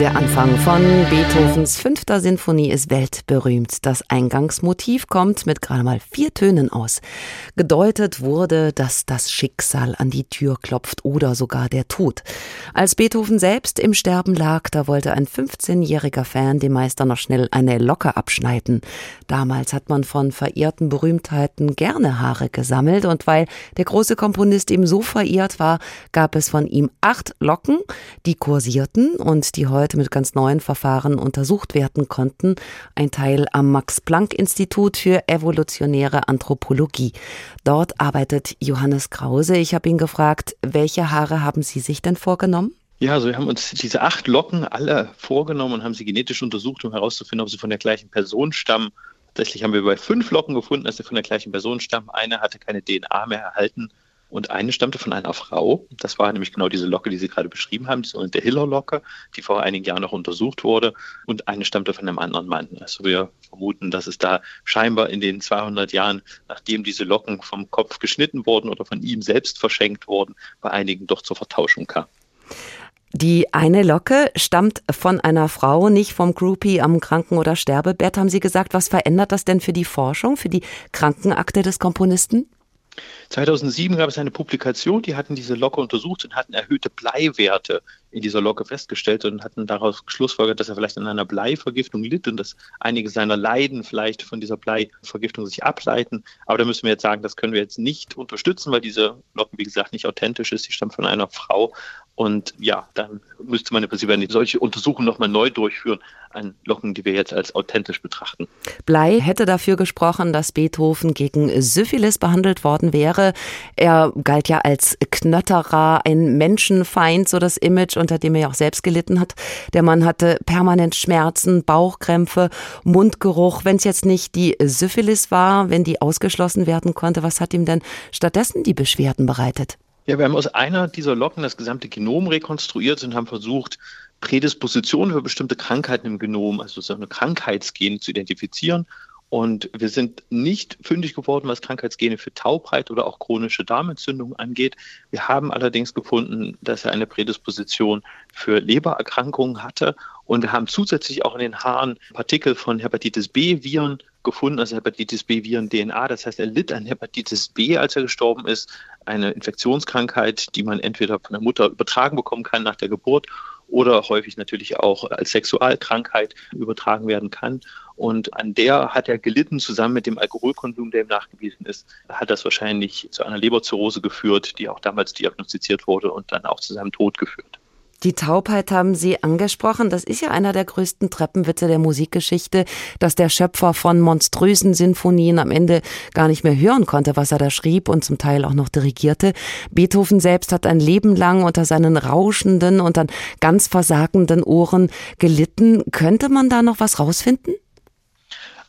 Der Anfang von Beethovens fünfter Sinfonie ist weltberühmt. Das Eingangsmotiv kommt mit gerade mal vier Tönen aus. Gedeutet wurde, dass das Schicksal an die Tür klopft oder sogar der Tod. Als Beethoven selbst im Sterben lag, da wollte ein 15-jähriger Fan dem Meister noch schnell eine Locke abschneiden. Damals hat man von verehrten Berühmtheiten gerne Haare gesammelt und weil der große Komponist ihm so verehrt war, gab es von ihm acht Locken, die kursierten und die heute heute mit ganz neuen Verfahren untersucht werden konnten. Ein Teil am Max-Planck-Institut für evolutionäre Anthropologie. Dort arbeitet Johannes Krause. Ich habe ihn gefragt, welche Haare haben Sie sich denn vorgenommen? Ja, also wir haben uns diese acht Locken alle vorgenommen und haben sie genetisch untersucht, um herauszufinden, ob sie von der gleichen Person stammen. Tatsächlich haben wir bei fünf Locken gefunden, dass sie von der gleichen Person stammen. Eine hatte keine DNA mehr erhalten und eine stammte von einer Frau. Das war nämlich genau diese Locke, die Sie gerade beschrieben haben, die Hiller-Locke, die vor einigen Jahren noch untersucht wurde. Und eine stammte von einem anderen Mann. Also wir vermuten, dass es da scheinbar in den 200 Jahren, nachdem diese Locken vom Kopf geschnitten wurden oder von ihm selbst verschenkt wurden, bei einigen doch zur Vertauschung kam. Die eine Locke stammt von einer Frau, nicht vom Groupie am Kranken- oder Sterbebett, haben Sie gesagt. Was verändert das denn für die Forschung, für die Krankenakte des Komponisten? 2007 gab es eine Publikation, die hatten diese Locke untersucht und hatten erhöhte Bleiwerte in dieser Locke festgestellt und hatten daraus Schlussfolgert, dass er vielleicht an einer Bleivergiftung litt und dass einige seiner Leiden vielleicht von dieser Bleivergiftung sich ableiten. Aber da müssen wir jetzt sagen, das können wir jetzt nicht unterstützen, weil diese Locke, wie gesagt, nicht authentisch ist. Sie stammt von einer Frau. Und ja, dann müsste man im Prinzip eine solche Untersuchung nochmal neu durchführen an Locken, die wir jetzt als authentisch betrachten. Blei hätte dafür gesprochen, dass Beethoven gegen Syphilis behandelt worden wäre. Er galt ja als Knötterer, ein Menschenfeind, so das Image, unter dem er auch selbst gelitten hat. Der Mann hatte permanent Schmerzen, Bauchkrämpfe, Mundgeruch. Wenn es jetzt nicht die Syphilis war, wenn die ausgeschlossen werden konnte, was hat ihm denn stattdessen die Beschwerden bereitet? Ja, wir haben aus einer dieser Locken das gesamte Genom rekonstruiert und haben versucht, Prädispositionen für bestimmte Krankheiten im Genom, also so eine Krankheitsgene zu identifizieren. Und wir sind nicht fündig geworden, was Krankheitsgene für Taubheit oder auch chronische Darmentzündung angeht. Wir haben allerdings gefunden, dass er eine Prädisposition für Lebererkrankungen hatte und wir haben zusätzlich auch in den Haaren Partikel von Hepatitis B-Viren gefunden, also Hepatitis B-Viren-DNA. Das heißt, er litt an Hepatitis B, als er gestorben ist, eine Infektionskrankheit, die man entweder von der Mutter übertragen bekommen kann nach der Geburt oder häufig natürlich auch als Sexualkrankheit übertragen werden kann. Und an der hat er gelitten, zusammen mit dem Alkoholkonsum, der ihm nachgewiesen ist, hat das wahrscheinlich zu einer Leberzirrhose geführt, die auch damals diagnostiziert wurde und dann auch zu seinem Tod geführt. Die Taubheit haben Sie angesprochen. Das ist ja einer der größten Treppenwitze der Musikgeschichte, dass der Schöpfer von monströsen Sinfonien am Ende gar nicht mehr hören konnte, was er da schrieb und zum Teil auch noch dirigierte. Beethoven selbst hat ein Leben lang unter seinen rauschenden und dann ganz versagenden Ohren gelitten. Könnte man da noch was rausfinden?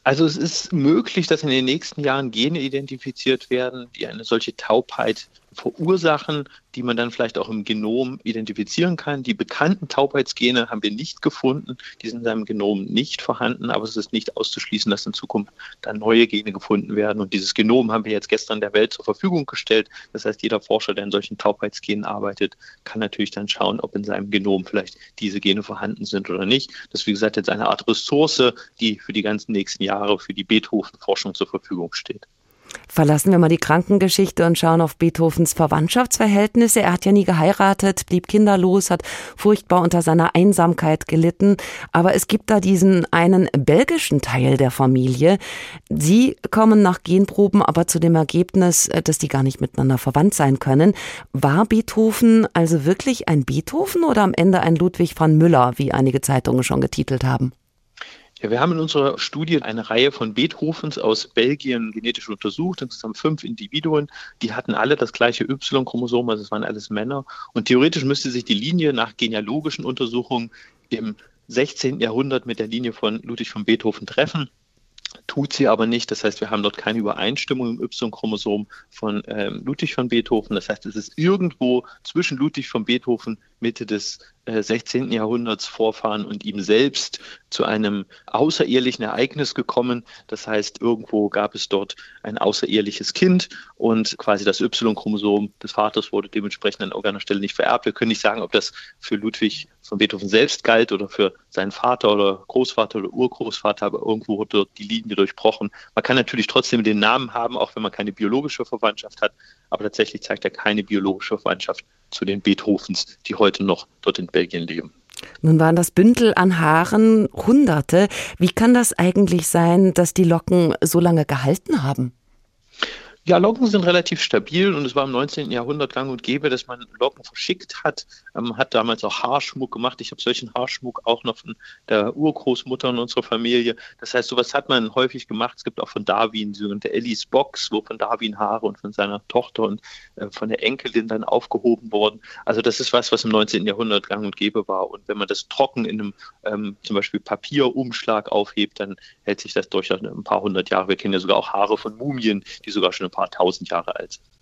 Also es ist möglich, dass in den nächsten Jahren Gene identifiziert werden, die eine solche Taubheit verursachen, die man dann vielleicht auch im Genom identifizieren kann. Die bekannten Taubheitsgene haben wir nicht gefunden, die sind in seinem Genom nicht vorhanden, aber es ist nicht auszuschließen, dass in Zukunft dann neue Gene gefunden werden. Und dieses Genom haben wir jetzt gestern der Welt zur Verfügung gestellt. Das heißt, jeder Forscher, der in solchen Taubheitsgenen arbeitet, kann natürlich dann schauen, ob in seinem Genom vielleicht diese Gene vorhanden sind oder nicht. Das ist, wie gesagt, jetzt eine Art Ressource, die für die ganzen nächsten Jahre für die Beethoven-Forschung zur Verfügung steht. Verlassen wir mal die Krankengeschichte und schauen auf Beethovens Verwandtschaftsverhältnisse. Er hat ja nie geheiratet, blieb kinderlos, hat furchtbar unter seiner Einsamkeit gelitten. Aber es gibt da diesen einen belgischen Teil der Familie. Sie kommen nach Genproben aber zu dem Ergebnis, äh, dass die gar nicht miteinander verwandt sein können. War Beethoven also wirklich ein Beethoven oder am Ende ein Ludwig von Müller, wie einige Zeitungen schon getitelt haben? Ja, wir haben in unserer Studie eine Reihe von Beethovens aus Belgien genetisch untersucht, insgesamt fünf Individuen. Die hatten alle das gleiche Y-Chromosom, also es waren alles Männer. Und theoretisch müsste sich die Linie nach genealogischen Untersuchungen im 16. Jahrhundert mit der Linie von Ludwig von Beethoven treffen. Tut sie aber nicht. Das heißt, wir haben dort keine Übereinstimmung im Y-Chromosom von ähm, Ludwig von Beethoven. Das heißt, es ist irgendwo zwischen Ludwig von Beethoven Mitte des 16. Äh, Jahrhunderts Vorfahren und ihm selbst zu einem außerehelichen Ereignis gekommen. Das heißt, irgendwo gab es dort ein außereheliches Kind und quasi das Y-Chromosom des Vaters wurde dementsprechend an irgendeiner Stelle nicht vererbt. Wir können nicht sagen, ob das für Ludwig von Beethoven selbst galt oder für seinen Vater oder Großvater oder Urgroßvater, aber irgendwo wurde dort die Linie durchbrochen. Man kann natürlich trotzdem den Namen haben, auch wenn man keine biologische Verwandtschaft hat, aber tatsächlich zeigt er keine biologische Verwandtschaft zu den Beethovens, die heute noch dort in Belgien leben. Nun waren das Bündel an Haaren Hunderte. Wie kann das eigentlich sein, dass die Locken so lange gehalten haben? Ja, Locken sind relativ stabil und es war im 19. Jahrhundert gang und gäbe, dass man Locken verschickt hat. Man ähm, hat damals auch Haarschmuck gemacht. Ich habe solchen Haarschmuck auch noch von der Urgroßmutter in unserer Familie. Das heißt, sowas hat man häufig gemacht. Es gibt auch von Darwin sogenannte Ellis Box, wo von Darwin Haare und von seiner Tochter und äh, von der Enkelin dann aufgehoben wurden. Also das ist was, was im 19. Jahrhundert gang und gäbe war. Und wenn man das trocken in einem ähm, zum Beispiel Papierumschlag aufhebt, dann hält sich das durchaus ein paar hundert Jahre. Wir kennen ja sogar auch Haare von Mumien, die sogar schon paar tausend Jahre alt.